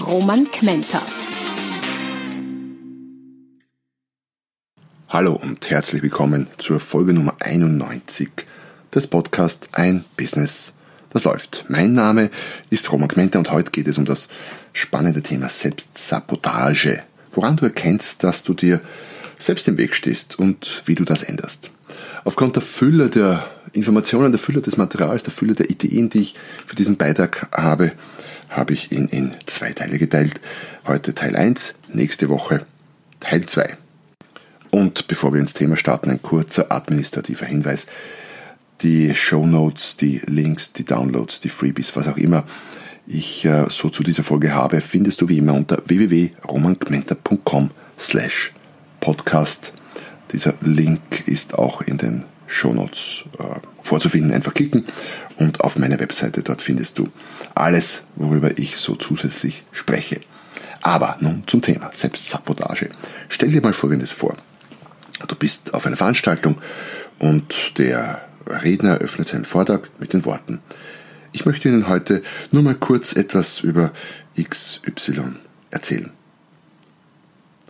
Roman Kmenter. Hallo und herzlich willkommen zur Folge Nummer 91 des Podcasts Ein Business, das läuft. Mein Name ist Roman Kmenter und heute geht es um das spannende Thema Selbstsabotage. Woran du erkennst, dass du dir selbst im Weg stehst und wie du das änderst. Aufgrund der Fülle der Informationen, der Fülle des Materials, der Fülle der Ideen, die ich für diesen Beitrag habe, habe ich ihn in zwei Teile geteilt. Heute Teil 1, nächste Woche Teil 2. Und bevor wir ins Thema starten, ein kurzer administrativer Hinweis. Die Show Notes, die Links, die Downloads, die Freebies, was auch immer ich äh, so zu dieser Folge habe, findest du wie immer unter www.romangmenta.com slash podcast. Dieser Link ist auch in den Show Notes äh, vorzufinden. Einfach klicken und auf meiner Webseite dort findest du alles, worüber ich so zusätzlich spreche. Aber nun zum Thema Selbstsabotage. Stell dir mal Folgendes vor. Du bist auf einer Veranstaltung und der Redner eröffnet seinen Vortrag mit den Worten. Ich möchte Ihnen heute nur mal kurz etwas über XY erzählen.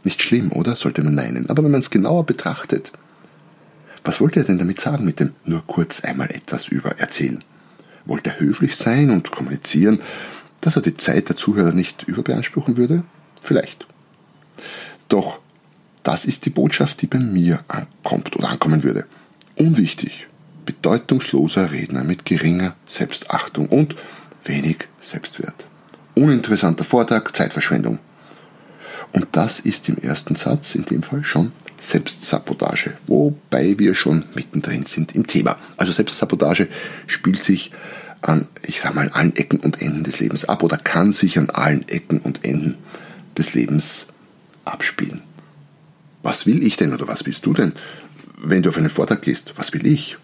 Nicht schlimm, oder? Sollte man meinen. Aber wenn man es genauer betrachtet, was wollte er denn damit sagen mit dem nur kurz einmal etwas über erzählen? Wollte er höflich sein und kommunizieren, dass er die Zeit der Zuhörer nicht überbeanspruchen würde? Vielleicht. Doch das ist die Botschaft, die bei mir ankommt oder ankommen würde. Unwichtig, bedeutungsloser Redner mit geringer Selbstachtung und wenig Selbstwert. Uninteressanter Vortrag, Zeitverschwendung. Und das ist im ersten Satz in dem Fall schon Selbstsabotage, wobei wir schon mittendrin sind im Thema. Also Selbstsabotage spielt sich an, ich sag mal, allen Ecken und Enden des Lebens ab oder kann sich an allen Ecken und Enden des Lebens abspielen. Was will ich denn oder was willst du denn, wenn du auf einen Vortrag gehst? Was will ich?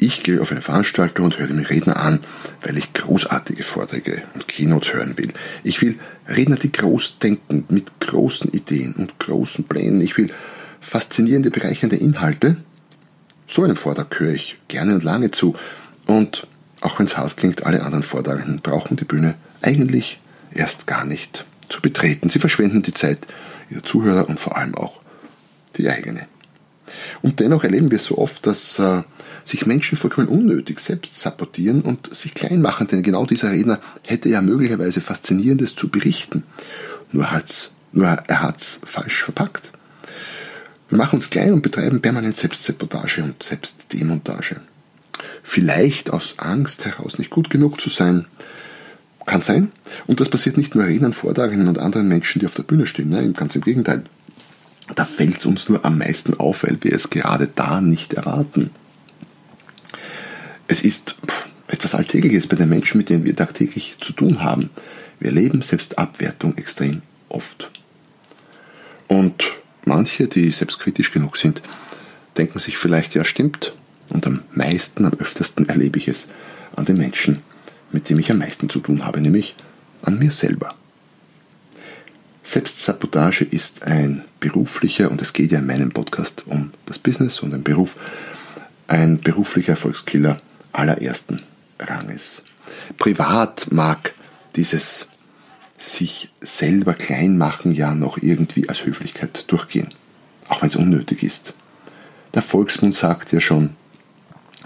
Ich gehe auf eine Veranstaltung und höre mir Redner an, weil ich großartige Vorträge und Keynotes hören will. Ich will Redner, die groß denken, mit großen Ideen und großen Plänen. Ich will faszinierende, bereichernde Inhalte. So einen Vortrag höre ich gerne und lange zu. Und auch wenn es hart klingt, alle anderen Vortragenden brauchen die Bühne eigentlich erst gar nicht zu betreten. Sie verschwenden die Zeit ihrer Zuhörer und vor allem auch die eigene. Und dennoch erleben wir so oft, dass äh, sich Menschen vollkommen unnötig selbst sabotieren und sich klein machen, denn genau dieser Redner hätte ja möglicherweise Faszinierendes zu berichten. Nur, hat's, nur er hat es falsch verpackt. Wir machen uns klein und betreiben permanent Selbstsabotage und Selbstdemontage. Vielleicht aus Angst heraus nicht gut genug zu sein. Kann sein. Und das passiert nicht nur Rednern, Vortragenden und anderen Menschen, die auf der Bühne stehen. Nein, ganz im Gegenteil. Da fällt es uns nur am meisten auf, weil wir es gerade da nicht erwarten. Es ist etwas Alltägliches bei den Menschen, mit denen wir tagtäglich zu tun haben. Wir erleben Selbstabwertung extrem oft. Und manche, die selbstkritisch genug sind, denken sich vielleicht, ja stimmt. Und am meisten, am öftersten erlebe ich es an den Menschen, mit dem ich am meisten zu tun habe, nämlich an mir selber. Selbstsabotage ist ein beruflicher, und es geht ja in meinem Podcast um das Business und den Beruf, ein beruflicher Erfolgskiller allerersten Ranges. Privat mag dieses sich selber klein machen ja noch irgendwie als Höflichkeit durchgehen, auch wenn es unnötig ist. Der Volksmund sagt ja schon,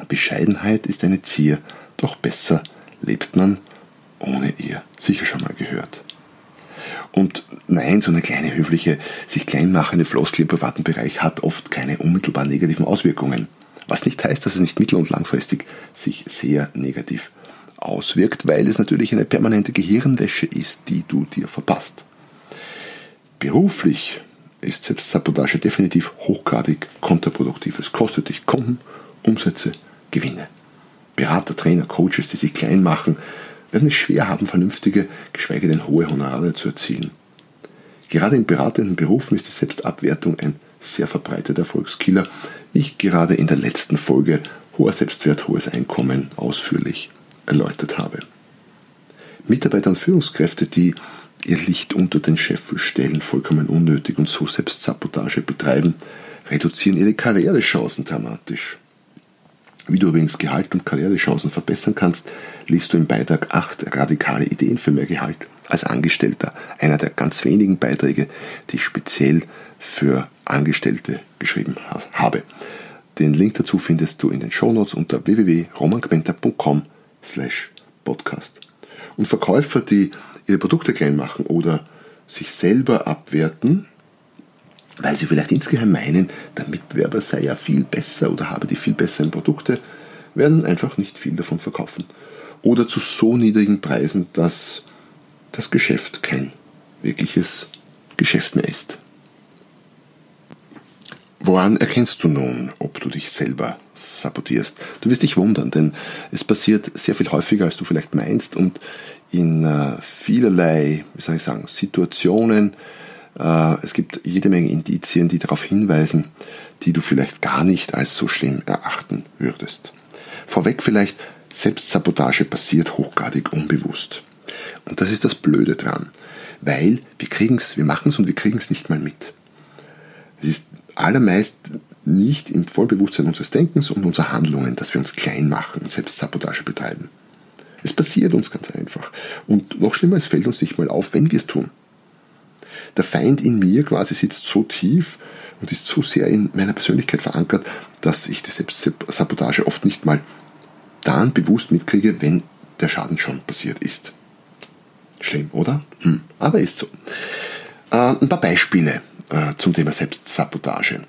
Bescheidenheit ist eine Zier, doch besser lebt man ohne ihr. Sicher schon mal gehört. Und nein, so eine kleine höfliche, sich kleinmachende Floskel im privaten Bereich hat oft keine unmittelbar negativen Auswirkungen. Was nicht heißt, dass es nicht mittel- und langfristig sich sehr negativ auswirkt, weil es natürlich eine permanente Gehirnwäsche ist, die du dir verpasst. Beruflich ist Selbstsabotage definitiv hochgradig kontraproduktiv. Es kostet dich Kunden, Umsätze, Gewinne. Berater, Trainer, Coaches, die sich klein machen, werden es schwer haben, vernünftige, geschweige denn hohe Honorare zu erzielen. Gerade in beratenden Berufen ist die Selbstabwertung ein sehr verbreiteter Erfolgskiller, wie ich gerade in der letzten Folge Hoher Selbstwert, hohes Einkommen ausführlich erläutert habe. Mitarbeiter und Führungskräfte, die ihr Licht unter den Scheffel stellen, vollkommen unnötig und so Selbstsabotage betreiben, reduzieren ihre Karrierechancen dramatisch. Wie du übrigens Gehalt und Karrierechancen verbessern kannst, liest du im Beitrag 8 radikale Ideen für mehr Gehalt als Angestellter. Einer der ganz wenigen Beiträge, die speziell für Angestellte geschrieben habe. Den Link dazu findest du in den Shownotes unter www.romangmenta.com slash podcast. Und Verkäufer, die ihre Produkte klein machen oder sich selber abwerten, weil sie vielleicht insgeheim meinen, der Mitbewerber sei ja viel besser oder habe die viel besseren Produkte, werden einfach nicht viel davon verkaufen. Oder zu so niedrigen Preisen, dass das Geschäft kein wirkliches Geschäft mehr ist. Woran erkennst du nun, ob du dich selber sabotierst? Du wirst dich wundern, denn es passiert sehr viel häufiger, als du vielleicht meinst und in äh, vielerlei, wie soll ich sagen, Situationen. Äh, es gibt jede Menge Indizien, die darauf hinweisen, die du vielleicht gar nicht als so schlimm erachten würdest. Vorweg vielleicht, Selbstsabotage passiert hochgradig unbewusst. Und das ist das Blöde dran, weil wir kriegen's, wir machen's und wir kriegen es nicht mal mit. Es ist allermeist nicht im Vollbewusstsein unseres Denkens und unserer Handlungen, dass wir uns klein machen und Selbstsabotage betreiben. Es passiert uns ganz einfach. Und noch schlimmer, es fällt uns nicht mal auf, wenn wir es tun. Der Feind in mir quasi sitzt so tief und ist so sehr in meiner Persönlichkeit verankert, dass ich die Selbstsabotage oft nicht mal dann bewusst mitkriege, wenn der Schaden schon passiert ist. Schlimm, oder? Hm, aber ist so. Äh, ein paar Beispiele äh, zum Thema Selbstsabotage.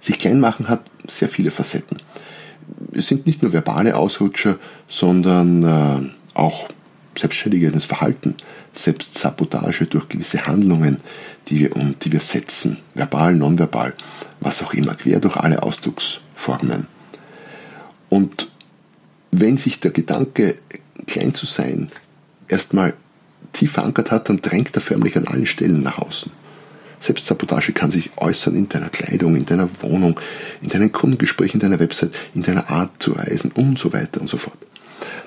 Sich klein machen hat sehr viele Facetten. Es sind nicht nur verbale Ausrutscher, sondern äh, auch selbstständiges Verhalten, Selbstsabotage durch gewisse Handlungen, die wir, um, die wir setzen, verbal, nonverbal, was auch immer, quer durch alle Ausdrucksformen. Und wenn sich der Gedanke, klein zu sein, erstmal tief verankert hat, dann drängt er förmlich an allen Stellen nach außen. Selbstsabotage kann sich äußern in deiner Kleidung, in deiner Wohnung, in deinen Kundengesprächen, in deiner Website, in deiner Art zu reisen und so weiter und so fort.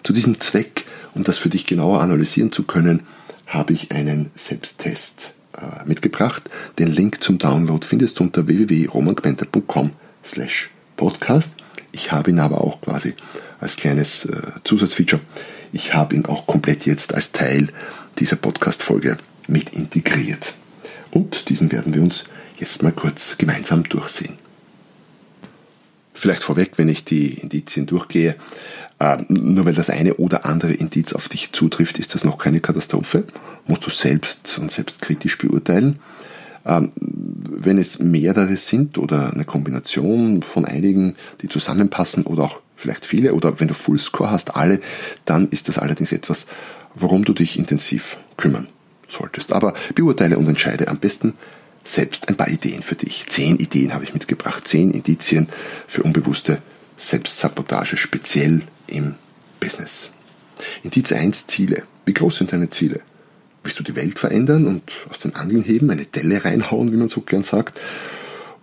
Zu diesem Zweck, um das für dich genauer analysieren zu können, habe ich einen Selbsttest äh, mitgebracht. Den Link zum Download findest du unter www.romangmenta.com slash podcast. Ich habe ihn aber auch quasi als kleines äh, Zusatzfeature. Ich habe ihn auch komplett jetzt als Teil dieser Podcast-Folge mit integriert. Und diesen werden wir uns jetzt mal kurz gemeinsam durchsehen. Vielleicht vorweg, wenn ich die Indizien durchgehe, äh, nur weil das eine oder andere Indiz auf dich zutrifft, ist das noch keine Katastrophe. Musst du selbst und selbstkritisch beurteilen. Ähm, wenn es mehrere sind oder eine Kombination von einigen, die zusammenpassen oder auch vielleicht viele oder wenn du Full Score hast, alle, dann ist das allerdings etwas, worum du dich intensiv kümmern solltest. Aber beurteile und entscheide am besten selbst ein paar Ideen für dich. Zehn Ideen habe ich mitgebracht, zehn Indizien für unbewusste Selbstsabotage, speziell im Business. Indiz 1 Ziele. Wie groß sind deine Ziele? Willst du die Welt verändern und aus den Angeln heben, eine Delle reinhauen, wie man so gern sagt?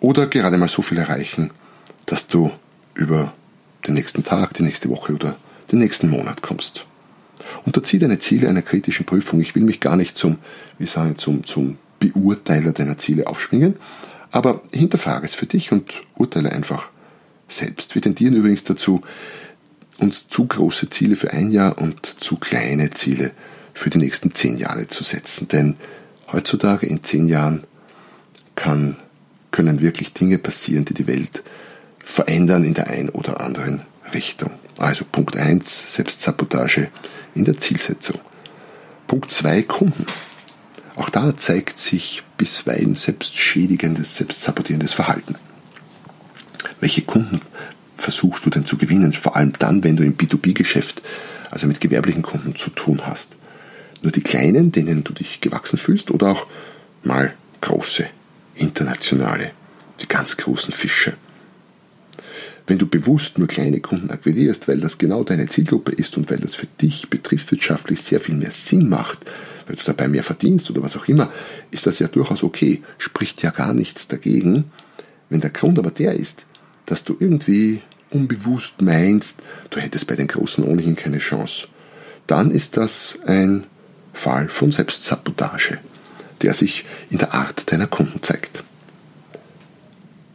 Oder gerade mal so viel erreichen, dass du über den nächsten Tag, die nächste Woche oder den nächsten Monat kommst? Unterzieh deine Ziele einer kritischen Prüfung. Ich will mich gar nicht zum, wie sagen, zum, zum Beurteiler deiner Ziele aufschwingen, aber hinterfrage es für dich und urteile einfach selbst. Wir tendieren übrigens dazu, uns zu große Ziele für ein Jahr und zu kleine Ziele für die nächsten zehn Jahre zu setzen. Denn heutzutage in zehn Jahren kann, können wirklich Dinge passieren, die die Welt verändern in der einen oder anderen Richtung. Also Punkt 1, Selbstsabotage in der Zielsetzung. Punkt 2, Kunden. Auch da zeigt sich bisweilen selbstschädigendes, selbstsabotierendes Verhalten. Welche Kunden versuchst du denn zu gewinnen? Vor allem dann, wenn du im B2B-Geschäft, also mit gewerblichen Kunden zu tun hast. Nur die kleinen, denen du dich gewachsen fühlst, oder auch mal große, internationale, die ganz großen Fische. Wenn du bewusst nur kleine Kunden akquirierst, weil das genau deine Zielgruppe ist und weil das für dich betriebswirtschaftlich sehr viel mehr Sinn macht, weil du dabei mehr verdienst oder was auch immer, ist das ja durchaus okay, spricht ja gar nichts dagegen. Wenn der Grund aber der ist, dass du irgendwie unbewusst meinst, du hättest bei den Großen ohnehin keine Chance, dann ist das ein Fall von Selbstsabotage, der sich in der Art deiner Kunden zeigt.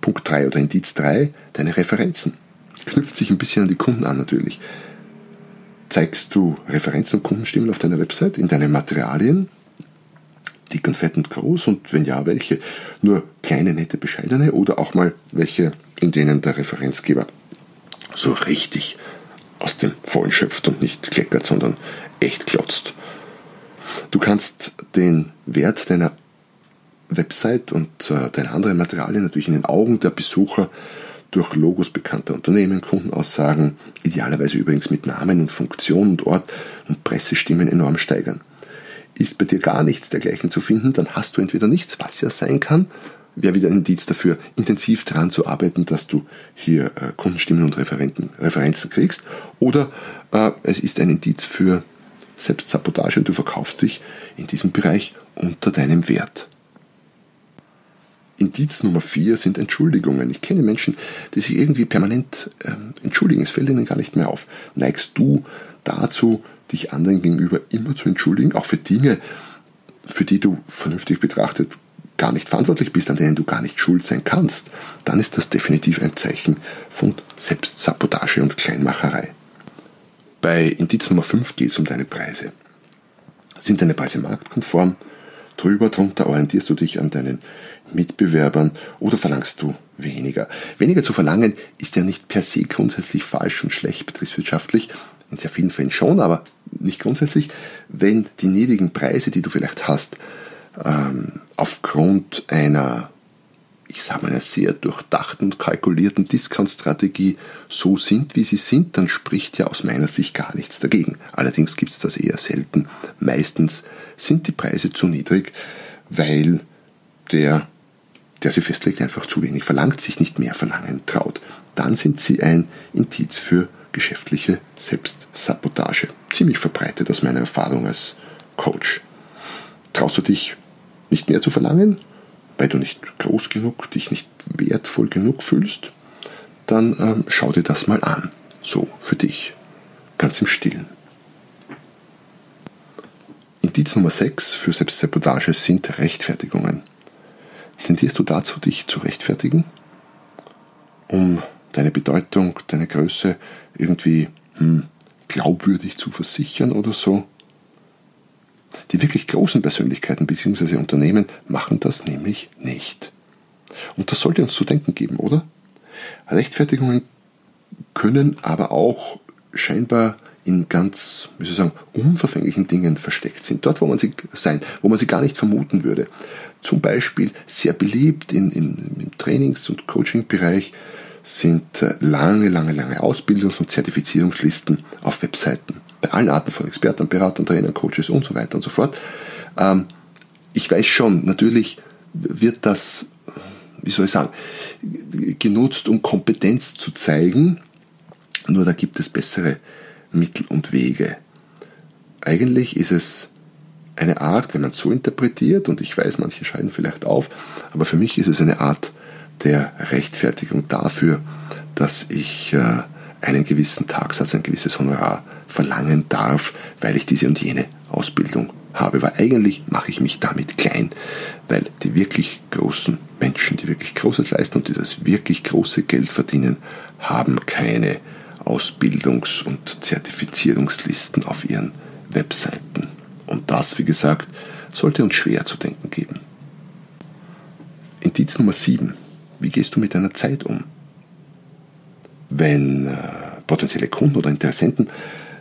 Punkt 3 oder Indiz 3, deine Referenzen. Knüpft sich ein bisschen an die Kunden an natürlich. Zeigst du Referenzen und Kundenstimmen auf deiner Website, in deinen Materialien, dick und fett und groß und wenn ja, welche? Nur kleine, nette, bescheidene oder auch mal welche, in denen der Referenzgeber so richtig aus dem Vollen schöpft und nicht kleckert, sondern echt klotzt. Du kannst den Wert deiner Website und äh, deine anderen Materialien natürlich in den Augen der Besucher durch Logos bekannter Unternehmen, Kundenaussagen, idealerweise übrigens mit Namen und Funktion und Ort und Pressestimmen enorm steigern. Ist bei dir gar nichts dergleichen zu finden, dann hast du entweder nichts, was ja sein kann, wäre wieder ein Indiz dafür, intensiv daran zu arbeiten, dass du hier äh, Kundenstimmen und Referenten, Referenzen kriegst, oder äh, es ist ein Indiz für Selbstsabotage und du verkaufst dich in diesem Bereich unter deinem Wert. Indiz Nummer vier sind Entschuldigungen. Ich kenne Menschen, die sich irgendwie permanent äh, entschuldigen. Es fällt ihnen gar nicht mehr auf. Neigst du dazu, dich anderen gegenüber immer zu entschuldigen, auch für Dinge, für die du vernünftig betrachtet gar nicht verantwortlich bist, an denen du gar nicht schuld sein kannst, dann ist das definitiv ein Zeichen von Selbstsabotage und Kleinmacherei. Bei Indiz Nummer 5 geht es um deine Preise. Sind deine Preise marktkonform? Drüber, drunter orientierst du dich an deinen Mitbewerbern oder verlangst du weniger? Weniger zu verlangen ist ja nicht per se grundsätzlich falsch und schlecht betriebswirtschaftlich, in sehr vielen Fällen schon, aber nicht grundsätzlich, wenn die niedrigen Preise, die du vielleicht hast, ähm, aufgrund einer, ich sage mal, einer sehr durchdachten und kalkulierten Discount-Strategie so sind, wie sie sind, dann spricht ja aus meiner Sicht gar nichts dagegen. Allerdings gibt es das eher selten. Meistens sind die Preise zu niedrig, weil der, der sie festlegt, einfach zu wenig verlangt, sich nicht mehr verlangen traut. Dann sind sie ein Indiz für geschäftliche Selbstsabotage. Ziemlich verbreitet aus meiner Erfahrung als Coach. Traust du dich nicht mehr zu verlangen, weil du nicht groß genug, dich nicht wertvoll genug fühlst? Dann ähm, schau dir das mal an. So, für dich. Ganz im Stillen. Indiz Nummer 6 für Selbstsabotage sind Rechtfertigungen. Tendierst du dazu, dich zu rechtfertigen? Um deine Bedeutung, deine Größe irgendwie hm, glaubwürdig zu versichern oder so? Die wirklich großen Persönlichkeiten bzw. Unternehmen machen das nämlich nicht. Und das sollte uns zu denken geben, oder? Rechtfertigungen können aber auch scheinbar in ganz, wie soll ich sagen, unverfänglichen Dingen versteckt sind. Dort, wo man sie sein, wo man sie gar nicht vermuten würde. Zum Beispiel sehr beliebt in, in, im Trainings- und Coaching-Bereich sind äh, lange, lange, lange Ausbildungs- und Zertifizierungslisten auf Webseiten. Bei allen Arten von Experten, Beratern, Trainern, Coaches und so weiter und so fort. Ähm, ich weiß schon, natürlich wird das, wie soll ich sagen, genutzt, um Kompetenz zu zeigen. Nur da gibt es bessere Mittel und Wege. Eigentlich ist es eine Art, wenn man es so interpretiert, und ich weiß, manche scheiden vielleicht auf, aber für mich ist es eine Art der Rechtfertigung dafür, dass ich äh, einen gewissen Tagsatz, ein gewisses Honorar verlangen darf, weil ich diese und jene Ausbildung habe. Weil eigentlich mache ich mich damit klein, weil die wirklich großen Menschen, die wirklich Großes leisten und die das wirklich große Geld verdienen, haben keine Ausbildungs- und Zertifizierungslisten auf ihren Webseiten. Und das, wie gesagt, sollte uns schwer zu denken geben. Indiz Nummer 7. Wie gehst du mit deiner Zeit um? Wenn äh, potenzielle Kunden oder Interessenten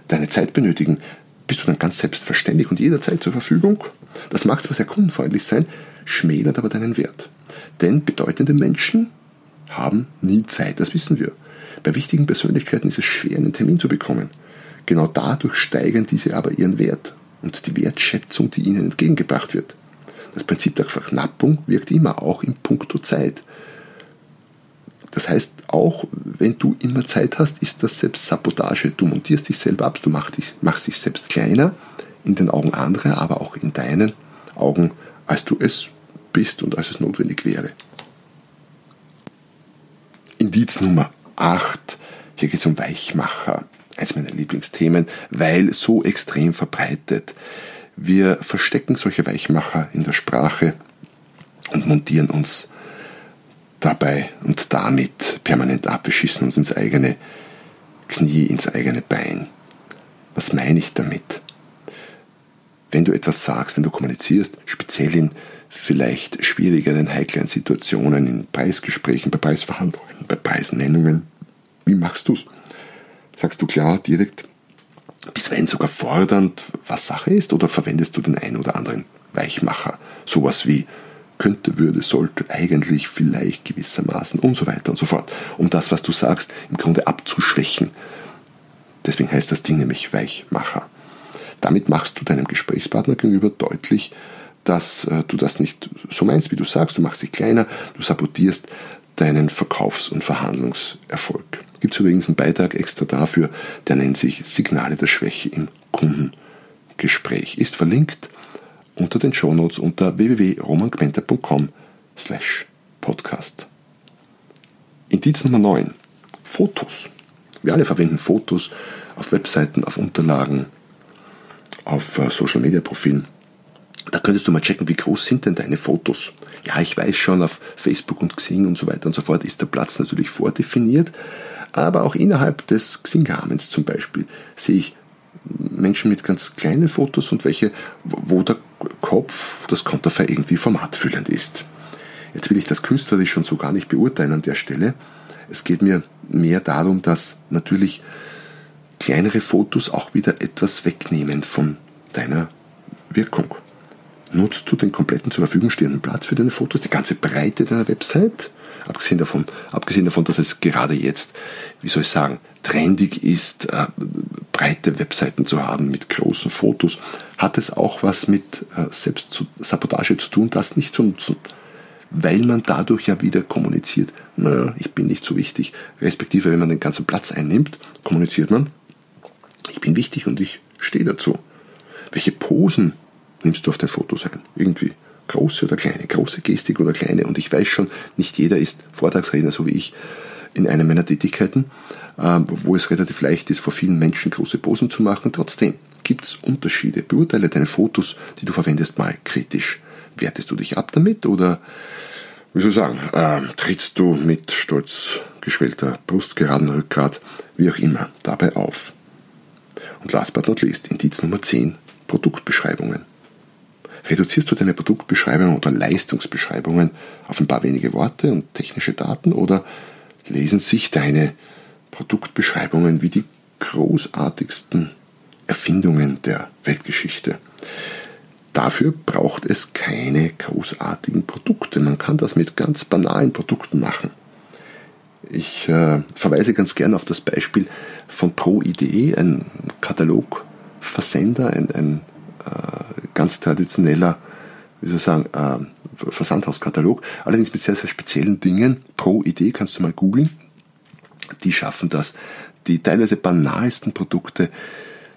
deine Zeit benötigen, bist du dann ganz selbstverständlich und jederzeit zur Verfügung? Das mag zwar sehr kundenfreundlich sein, schmälert aber deinen Wert. Denn bedeutende Menschen haben nie Zeit, das wissen wir. Bei wichtigen Persönlichkeiten ist es schwer, einen Termin zu bekommen. Genau dadurch steigern diese aber ihren Wert und die Wertschätzung, die ihnen entgegengebracht wird. Das Prinzip der Verknappung wirkt immer auch in puncto Zeit. Das heißt, auch wenn du immer Zeit hast, ist das Selbstsabotage. Du montierst dich selber ab, du machst dich, machst dich selbst kleiner in den Augen anderer, aber auch in deinen Augen, als du es bist und als es notwendig wäre. Indiz Nummer 8. Hier geht es um Weichmacher. Eins meiner Lieblingsthemen, weil so extrem verbreitet. Wir verstecken solche Weichmacher in der Sprache und montieren uns dabei und damit permanent ab. Wir schießen uns ins eigene Knie, ins eigene Bein. Was meine ich damit? Wenn du etwas sagst, wenn du kommunizierst, speziell in vielleicht schwierigeren, heiklen Situationen, in Preisgesprächen, bei Preisverhandlungen, bei Preisnennungen, wie machst du es? Sagst du klar, direkt, bisweilen sogar fordernd, was Sache ist, oder verwendest du den einen oder anderen Weichmacher? Sowas wie könnte, würde, sollte, eigentlich, vielleicht gewissermaßen und so weiter und so fort, um das, was du sagst, im Grunde abzuschwächen. Deswegen heißt das Ding nämlich Weichmacher. Damit machst du deinem Gesprächspartner gegenüber deutlich, dass äh, du das nicht so meinst, wie du sagst, du machst dich kleiner, du sabotierst deinen Verkaufs- und Verhandlungserfolg. Gibt es übrigens einen Beitrag extra dafür, der nennt sich Signale der Schwäche im Kundengespräch. Ist verlinkt unter den Shownotes unter www.romangmenta.com slash podcast. Indiz Nummer 9. Fotos. Wir alle verwenden Fotos auf Webseiten, auf Unterlagen, auf äh, Social Media Profilen. Da könntest du mal checken, wie groß sind denn deine Fotos. Ja, ich weiß schon, auf Facebook und Xing und so weiter und so fort ist der Platz natürlich vordefiniert, aber auch innerhalb des Xing-Rahmens zum Beispiel sehe ich Menschen mit ganz kleinen Fotos und welche, wo der Kopf, das Konterfei irgendwie formatfüllend ist. Jetzt will ich das künstlerisch schon so gar nicht beurteilen an der Stelle. Es geht mir mehr darum, dass natürlich kleinere Fotos auch wieder etwas wegnehmen von deiner Wirkung. Nutzt du den kompletten zur Verfügung stehenden Platz für deine Fotos, die ganze Breite deiner Website? Abgesehen davon, abgesehen davon, dass es gerade jetzt, wie soll ich sagen, trendig ist, äh, breite Webseiten zu haben mit großen Fotos, hat es auch was mit äh, Selbstsabotage zu tun, das nicht zu nutzen. Weil man dadurch ja wieder kommuniziert, naja, ich bin nicht so wichtig. Respektive, wenn man den ganzen Platz einnimmt, kommuniziert man, ich bin wichtig und ich stehe dazu. Welche Posen nimmst du auf dein Fotos ein? Irgendwie große oder kleine, große Gestik oder kleine. Und ich weiß schon, nicht jeder ist Vortragsredner, so wie ich in einer meiner Tätigkeiten, ähm, wo es relativ leicht ist, vor vielen Menschen große Posen zu machen. Trotzdem gibt es Unterschiede. Beurteile deine Fotos, die du verwendest, mal kritisch. Wertest du dich ab damit oder, wie soll ich sagen, äh, trittst du mit stolz geschwellter Brust, geraden Rückgrat, wie auch immer, dabei auf? Und last but not least, Indiz Nummer 10, Produktbeschreibungen. Reduzierst du deine Produktbeschreibungen oder Leistungsbeschreibungen auf ein paar wenige Worte und technische Daten oder lesen sich deine Produktbeschreibungen wie die großartigsten Erfindungen der Weltgeschichte? Dafür braucht es keine großartigen Produkte. Man kann das mit ganz banalen Produkten machen. Ich äh, verweise ganz gern auf das Beispiel von ProID, ein Katalogversender, ein, ein ganz traditioneller, wie soll ich sagen, äh, Versandhauskatalog, allerdings mit sehr, sehr speziellen Dingen. ProID kannst du mal googeln. Die schaffen das, die teilweise banalsten Produkte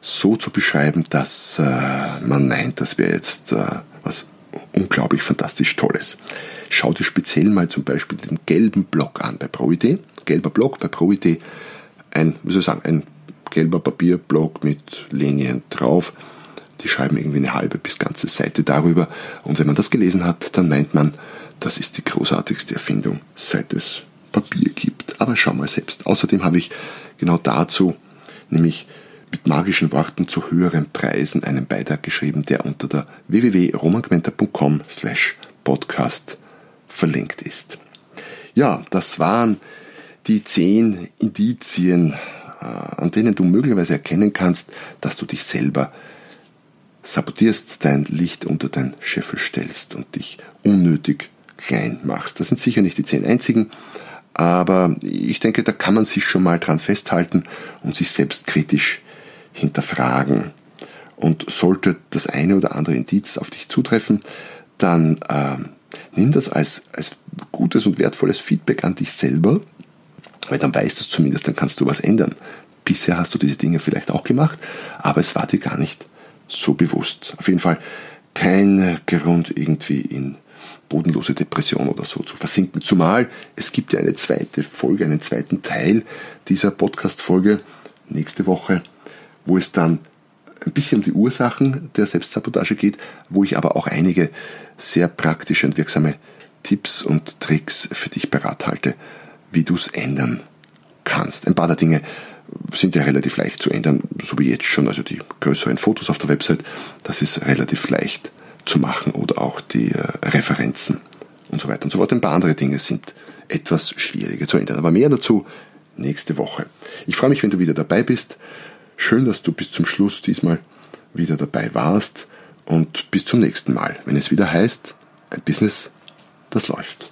so zu beschreiben, dass äh, man meint, das wäre jetzt äh, was unglaublich fantastisch Tolles. Schau dir speziell mal zum Beispiel den gelben Block an bei ProID. Gelber Block bei ProID, ein, wie soll ich sagen, ein gelber Papierblock mit Linien drauf. Die schreiben irgendwie eine halbe bis ganze Seite darüber. Und wenn man das gelesen hat, dann meint man, das ist die großartigste Erfindung, seit es Papier gibt. Aber schau mal selbst. Außerdem habe ich genau dazu, nämlich mit magischen Worten zu höheren Preisen einen Beitrag geschrieben, der unter der www.romangmenta.com slash podcast verlinkt ist. Ja, das waren die zehn Indizien, äh, an denen du möglicherweise erkennen kannst, dass du dich selber sabotierst, dein Licht unter dein Scheffel stellst und dich unnötig klein machst. Das sind sicher nicht die zehn einzigen, aber ich denke, da kann man sich schon mal dran festhalten und sich selbst kritisch hinterfragen. Und sollte das eine oder andere Indiz auf dich zutreffen, dann äh, nimm das als, als gutes und wertvolles Feedback an dich selber Weil dann weißt du es zumindest, dann kannst du was ändern. Bisher hast du diese Dinge vielleicht auch gemacht, aber es war dir gar nicht so bewusst. Auf jeden Fall kein Grund irgendwie in bodenlose Depression oder so zu versinken. Zumal es gibt ja eine zweite Folge, einen zweiten Teil dieser Podcast-Folge nächste Woche, wo es dann ein bisschen um die Ursachen der Selbstsabotage geht, wo ich aber auch einige sehr praktische und wirksame Tipps und Tricks für dich parat halte, wie du es ändern kannst. Ein paar der Dinge sind ja relativ leicht zu ändern, so wie jetzt schon. Also die größeren Fotos auf der Website, das ist relativ leicht zu machen oder auch die äh, Referenzen und so weiter und so fort. Ein paar andere Dinge sind etwas schwieriger zu ändern. Aber mehr dazu nächste Woche. Ich freue mich, wenn du wieder dabei bist. Schön, dass du bis zum Schluss diesmal wieder dabei warst und bis zum nächsten Mal, wenn es wieder heißt, ein Business, das läuft.